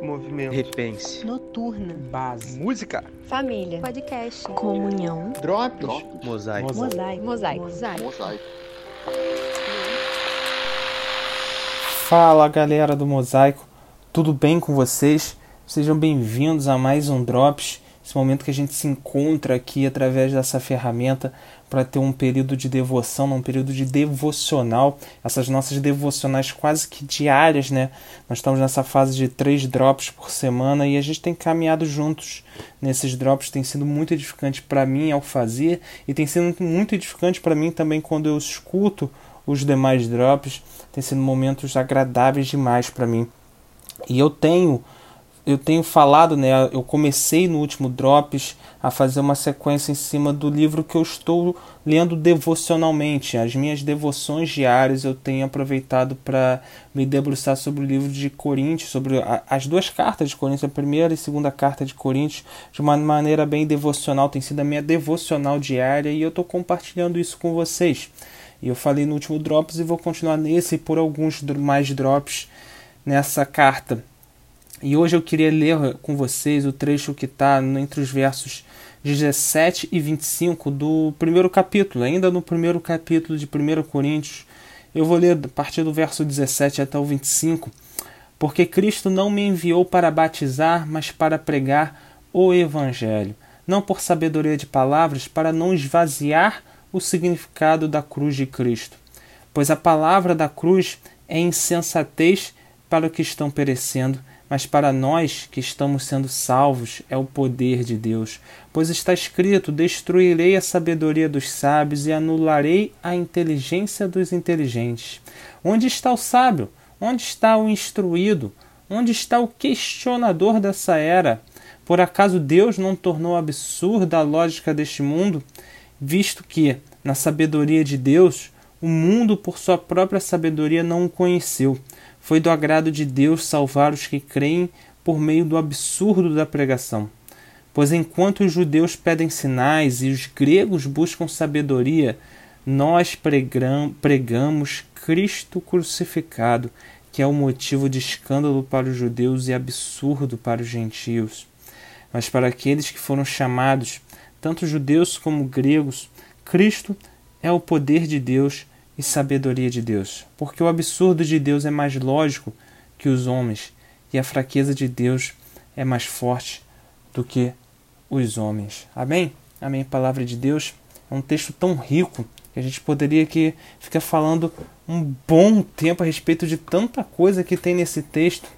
Movimento. Repense. Noturna. Base. Música. Família. Podcast. Comunhão. Drops. Mosaico. Mosaico. Mosaico. Mosaico. Fala galera do Mosaico, tudo bem com vocês? Sejam bem-vindos a mais um Drops, esse momento que a gente se encontra aqui através dessa ferramenta para ter um período de devoção, um período de devocional, essas nossas devocionais quase que diárias, né? Nós estamos nessa fase de três drops por semana e a gente tem caminhado juntos nesses drops, tem sido muito edificante para mim ao fazer e tem sido muito edificante para mim também quando eu escuto os demais drops, tem sido momentos agradáveis demais para mim. E eu tenho eu tenho falado, né, eu comecei no último Drops a fazer uma sequência em cima do livro que eu estou lendo devocionalmente. As minhas devoções diárias eu tenho aproveitado para me debruçar sobre o livro de Coríntios, sobre a, as duas cartas de Coríntios, a primeira e segunda carta de Coríntios, de uma maneira bem devocional. Tem sido a minha devocional diária e eu estou compartilhando isso com vocês. E eu falei no último Drops e vou continuar nesse e por alguns mais Drops nessa carta. E hoje eu queria ler com vocês o trecho que está entre os versos 17 e 25 do primeiro capítulo, ainda no primeiro capítulo de 1 Coríntios. Eu vou ler a partir do verso 17 até o 25. Porque Cristo não me enviou para batizar, mas para pregar o Evangelho, não por sabedoria de palavras, para não esvaziar o significado da cruz de Cristo. Pois a palavra da cruz é insensatez para os que estão perecendo mas para nós que estamos sendo salvos é o poder de Deus. Pois está escrito: Destruirei a sabedoria dos sábios e anularei a inteligência dos inteligentes. Onde está o sábio? Onde está o instruído? Onde está o questionador dessa era? Por acaso Deus não tornou absurda a lógica deste mundo, visto que, na sabedoria de Deus, o mundo por sua própria sabedoria não o conheceu? Foi do agrado de Deus salvar os que creem por meio do absurdo da pregação. Pois enquanto os judeus pedem sinais e os gregos buscam sabedoria, nós pregamos Cristo crucificado, que é o motivo de escândalo para os judeus e absurdo para os gentios. Mas para aqueles que foram chamados, tanto judeus como gregos, Cristo é o poder de Deus e sabedoria de Deus, porque o absurdo de Deus é mais lógico que os homens, e a fraqueza de Deus é mais forte do que os homens. Amém? Amém. Palavra de Deus é um texto tão rico que a gente poderia que ficar falando um bom tempo a respeito de tanta coisa que tem nesse texto.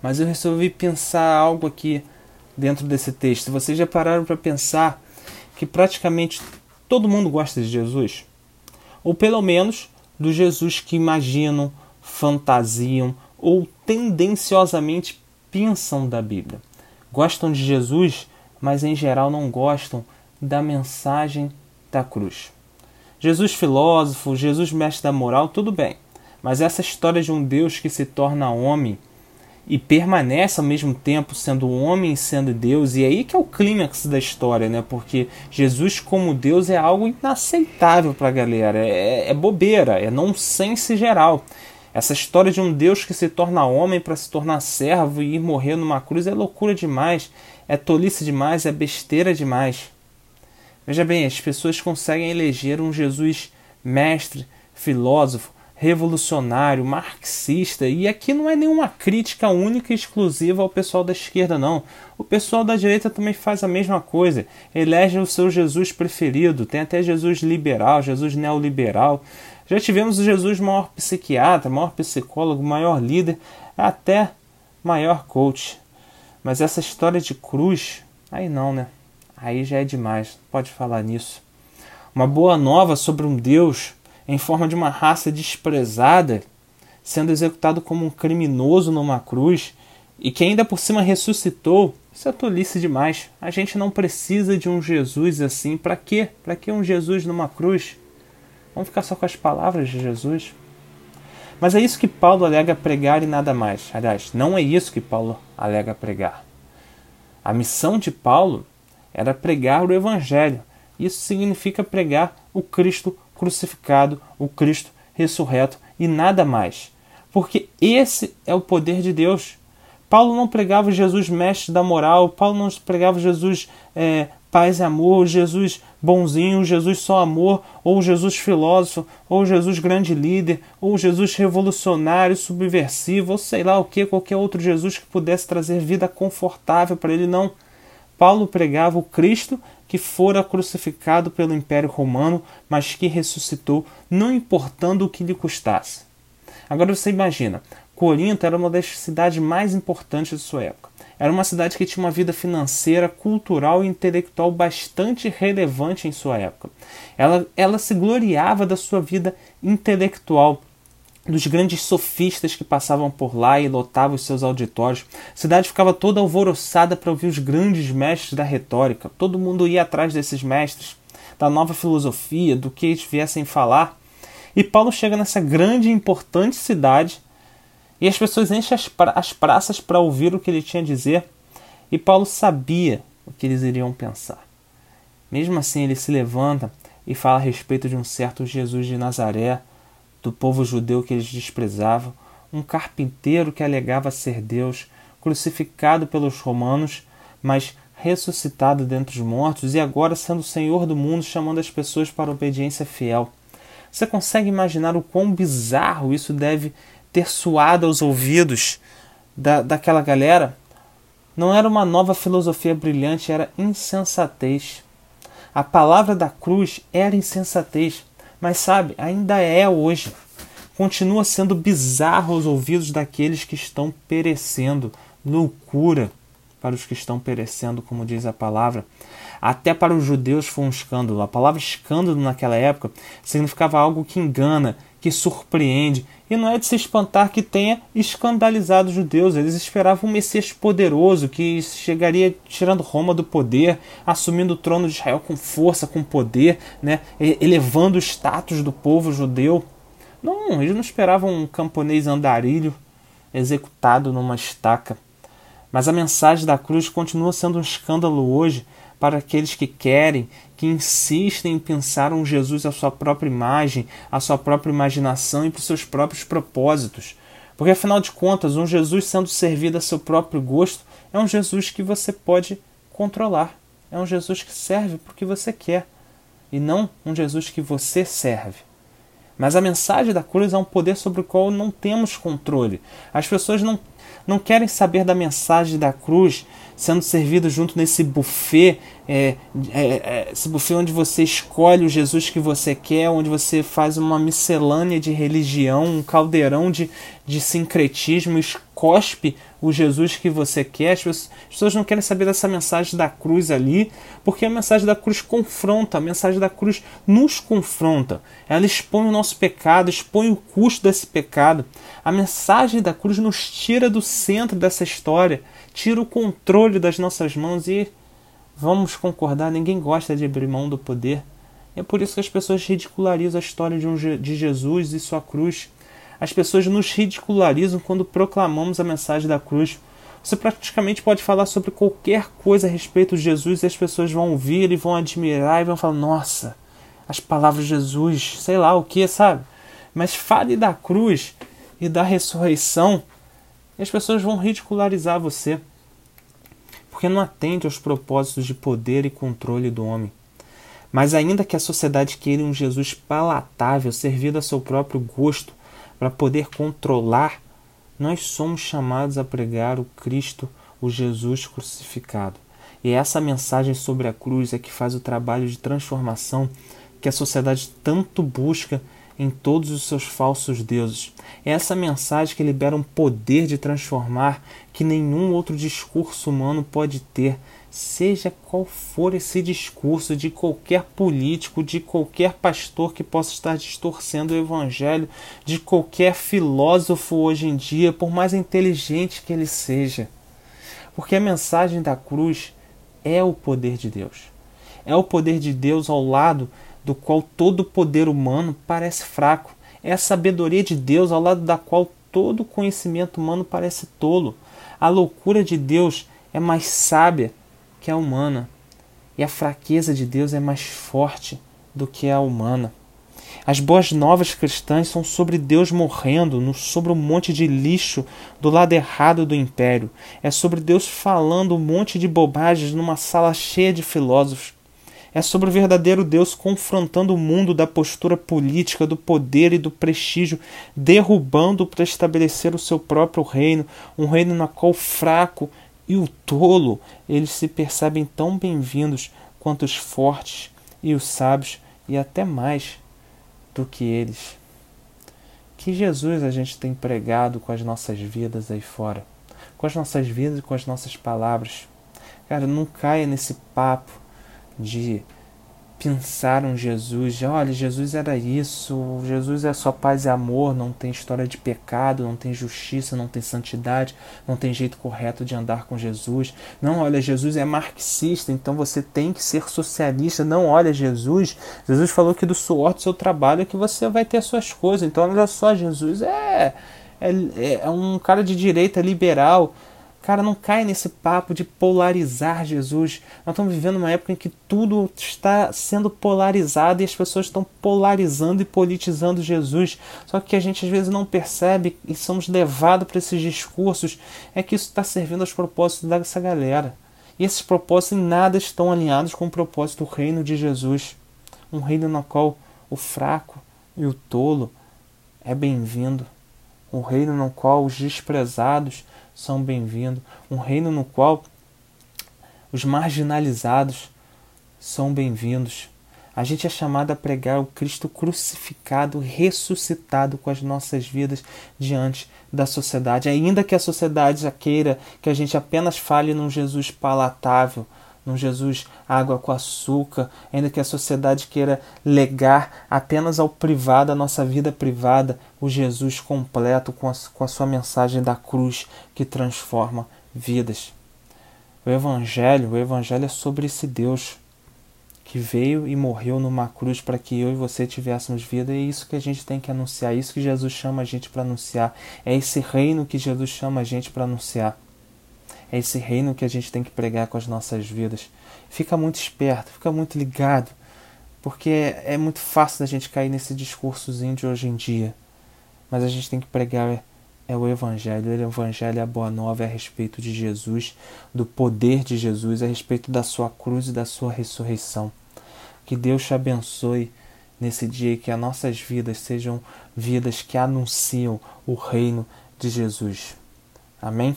Mas eu resolvi pensar algo aqui dentro desse texto. Vocês já pararam para pensar que praticamente todo mundo gosta de Jesus? Ou pelo menos do Jesus que imaginam, fantasiam ou tendenciosamente pensam da Bíblia. Gostam de Jesus, mas em geral não gostam da mensagem da cruz. Jesus filósofo, Jesus mestre da moral, tudo bem, mas essa história de um Deus que se torna homem e permanece ao mesmo tempo sendo homem e sendo Deus, e é aí que é o clímax da história, né? Porque Jesus como Deus é algo inaceitável para a galera, é, é bobeira, é nonsense geral. Essa história de um Deus que se torna homem para se tornar servo e ir morrer numa cruz é loucura demais, é tolice demais, é besteira demais. Veja bem, as pessoas conseguem eleger um Jesus mestre, filósofo, revolucionário, marxista, e aqui não é nenhuma crítica única e exclusiva ao pessoal da esquerda, não. O pessoal da direita também faz a mesma coisa, elege o seu Jesus preferido, tem até Jesus liberal, Jesus neoliberal. Já tivemos o Jesus maior psiquiatra, maior psicólogo, maior líder, até maior coach. Mas essa história de cruz, aí não, né? Aí já é demais, pode falar nisso. Uma boa nova sobre um Deus em forma de uma raça desprezada, sendo executado como um criminoso numa cruz e que ainda por cima ressuscitou, isso é tolice demais. A gente não precisa de um Jesus assim. Para quê? Para que um Jesus numa cruz? Vamos ficar só com as palavras de Jesus? Mas é isso que Paulo alega pregar e nada mais. Aliás, não é isso que Paulo alega pregar. A missão de Paulo era pregar o Evangelho. Isso significa pregar o Cristo crucificado, o Cristo ressurreto e nada mais. Porque esse é o poder de Deus. Paulo não pregava Jesus mestre da moral, Paulo não pregava Jesus é, paz e amor, Jesus bonzinho, Jesus só amor, ou Jesus filósofo, ou Jesus grande líder, ou Jesus revolucionário, subversivo, ou sei lá o que, qualquer outro Jesus que pudesse trazer vida confortável para ele, não. Paulo pregava o Cristo que fora crucificado pelo Império Romano, mas que ressuscitou, não importando o que lhe custasse. Agora você imagina, Corinto era uma das cidades mais importantes de sua época. Era uma cidade que tinha uma vida financeira, cultural e intelectual bastante relevante em sua época. Ela, ela se gloriava da sua vida intelectual, dos grandes sofistas que passavam por lá e lotavam os seus auditórios. A cidade ficava toda alvoroçada para ouvir os grandes mestres da retórica. Todo mundo ia atrás desses mestres, da nova filosofia, do que eles viessem falar. E Paulo chega nessa grande e importante cidade e as pessoas enchem as, pra as praças para ouvir o que ele tinha a dizer. E Paulo sabia o que eles iriam pensar. Mesmo assim, ele se levanta e fala a respeito de um certo Jesus de Nazaré, do povo judeu que eles desprezavam, um carpinteiro que alegava ser Deus, crucificado pelos romanos, mas ressuscitado dentre os mortos e agora sendo o Senhor do mundo, chamando as pessoas para obediência fiel. Você consegue imaginar o quão bizarro isso deve ter suado aos ouvidos da, daquela galera, não era uma nova filosofia brilhante, era insensatez. A palavra da cruz era insensatez, mas sabe, ainda é hoje. Continua sendo bizarro aos ouvidos daqueles que estão perecendo, loucura para os que estão perecendo, como diz a palavra. Até para os judeus foi um escândalo. A palavra escândalo naquela época significava algo que engana, que surpreende. E não é de se espantar que tenha escandalizado os judeus. Eles esperavam um Messias poderoso que chegaria tirando Roma do poder, assumindo o trono de Israel com força, com poder, né? elevando o status do povo judeu. Não, eles não esperavam um camponês andarilho executado numa estaca. Mas a mensagem da cruz continua sendo um escândalo hoje para aqueles que querem, que insistem em pensar um Jesus à sua própria imagem, à sua própria imaginação e para os seus próprios propósitos. Porque afinal de contas, um Jesus sendo servido a seu próprio gosto é um Jesus que você pode controlar. É um Jesus que serve porque você quer e não um Jesus que você serve. Mas a mensagem da cruz é um poder sobre o qual não temos controle. As pessoas não não querem saber da mensagem da cruz sendo servido junto nesse buffet, é, é, é, esse buffet onde você escolhe o Jesus que você quer, onde você faz uma miscelânea de religião, um caldeirão de, de sincretismo, cospe o Jesus que você quer. As pessoas não querem saber dessa mensagem da cruz ali, porque a mensagem da cruz confronta, a mensagem da cruz nos confronta. Ela expõe o nosso pecado, expõe o custo desse pecado. A mensagem da cruz nos tira do centro dessa história, tira o controle das nossas mãos e vamos concordar, ninguém gosta de abrir mão do poder. É por isso que as pessoas ridicularizam a história de, um, de Jesus e sua cruz. As pessoas nos ridicularizam quando proclamamos a mensagem da cruz. Você praticamente pode falar sobre qualquer coisa a respeito de Jesus e as pessoas vão ouvir e vão admirar e vão falar: Nossa, as palavras de Jesus, sei lá o que, sabe? Mas fale da cruz e da ressurreição e as pessoas vão ridicularizar você porque não atende aos propósitos de poder e controle do homem. Mas ainda que a sociedade queira um Jesus palatável, servido a seu próprio gosto, para poder controlar, nós somos chamados a pregar o Cristo, o Jesus crucificado. E essa mensagem sobre a cruz é que faz o trabalho de transformação que a sociedade tanto busca em todos os seus falsos deuses. É essa mensagem que libera um poder de transformar que nenhum outro discurso humano pode ter, seja qual for esse discurso de qualquer político, de qualquer pastor que possa estar distorcendo o evangelho, de qualquer filósofo hoje em dia, por mais inteligente que ele seja. Porque a mensagem da cruz é o poder de Deus. É o poder de Deus ao lado do qual todo poder humano parece fraco. É a sabedoria de Deus ao lado da qual todo conhecimento humano parece tolo. A loucura de Deus é mais sábia que a humana, e a fraqueza de Deus é mais forte do que a humana. As boas novas cristãs são sobre Deus morrendo no, sobre um monte de lixo do lado errado do império. É sobre Deus falando um monte de bobagens numa sala cheia de filósofos. É sobre o verdadeiro Deus confrontando o mundo da postura política, do poder e do prestígio, derrubando para estabelecer o seu próprio reino, um reino na qual o fraco e o tolo eles se percebem tão bem-vindos quanto os fortes e os sábios e até mais do que eles. Que Jesus a gente tem pregado com as nossas vidas aí fora, com as nossas vidas e com as nossas palavras. Cara, não caia nesse papo de pensaram Jesus, olha, Jesus era isso, Jesus é só paz e amor, não tem história de pecado, não tem justiça, não tem santidade, não tem jeito correto de andar com Jesus. Não, olha, Jesus é marxista, então você tem que ser socialista. Não, olha, Jesus, Jesus falou que do suor do seu trabalho é que você vai ter as suas coisas. Então, olha só, Jesus é, é, é um cara de direita liberal. Cara, não cai nesse papo de polarizar Jesus. Nós estamos vivendo uma época em que tudo está sendo polarizado e as pessoas estão polarizando e politizando Jesus. Só que a gente às vezes não percebe e somos levados para esses discursos é que isso está servindo aos propósitos dessa galera. E esses propósitos em nada estão alinhados com o propósito do reino de Jesus. Um reino no qual o fraco e o tolo é bem-vindo. Um reino no qual os desprezados são bem-vindos, um reino no qual os marginalizados são bem-vindos. A gente é chamado a pregar o Cristo crucificado, ressuscitado com as nossas vidas diante da sociedade. Ainda que a sociedade já queira que a gente apenas fale num Jesus palatável, num Jesus água com açúcar, ainda que a sociedade queira legar apenas ao privado, a nossa vida privada, o Jesus completo com a, com a sua mensagem da cruz que transforma vidas. O Evangelho, o Evangelho é sobre esse Deus que veio e morreu numa cruz para que eu e você tivéssemos vida, e é isso que a gente tem que anunciar, é isso que Jesus chama a gente para anunciar, é esse reino que Jesus chama a gente para anunciar. É esse reino que a gente tem que pregar com as nossas vidas. Fica muito esperto, fica muito ligado, porque é, muito fácil da gente cair nesse discursozinho de hoje em dia. Mas a gente tem que pregar é o Evangelho. O Evangelho é a boa nova é a respeito de Jesus, do poder de Jesus, é a respeito da sua cruz e da sua ressurreição. Que Deus te abençoe nesse dia e que as nossas vidas sejam vidas que anunciam o reino de Jesus. Amém?